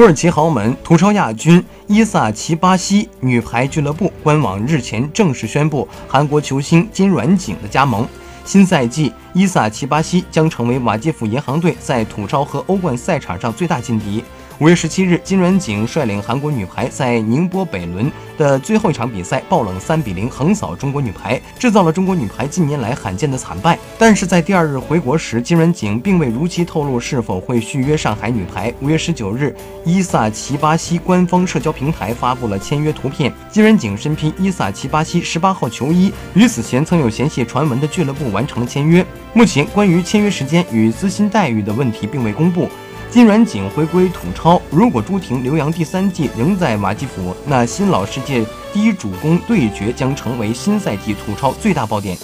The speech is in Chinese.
土耳其豪门土超亚军伊萨奇巴西女排俱乐部官网日前正式宣布韩国球星金软景的加盟。新赛季，伊萨奇巴西将成为瓦基弗银行队在土超和欧冠赛场上最大劲敌。五月十七日，金软景率领韩国女排在宁波北仑的最后一场比赛爆冷三比零横扫中国女排，制造了中国女排近年来罕见的惨败。但是在第二日回国时，金软景并未如期透露是否会续约上海女排。五月十九日，伊萨奇巴西官方社交平台发布了签约图片，金软景身披伊萨奇巴西十八号球衣，与此前曾有嫌隙传闻的俱乐部完成了签约。目前，关于签约时间与资薪待遇的问题并未公布。金软景回归土超，如果朱婷刘洋第三季仍在马基弗，那新老世界第一主攻对决将成为新赛季土超最大爆点。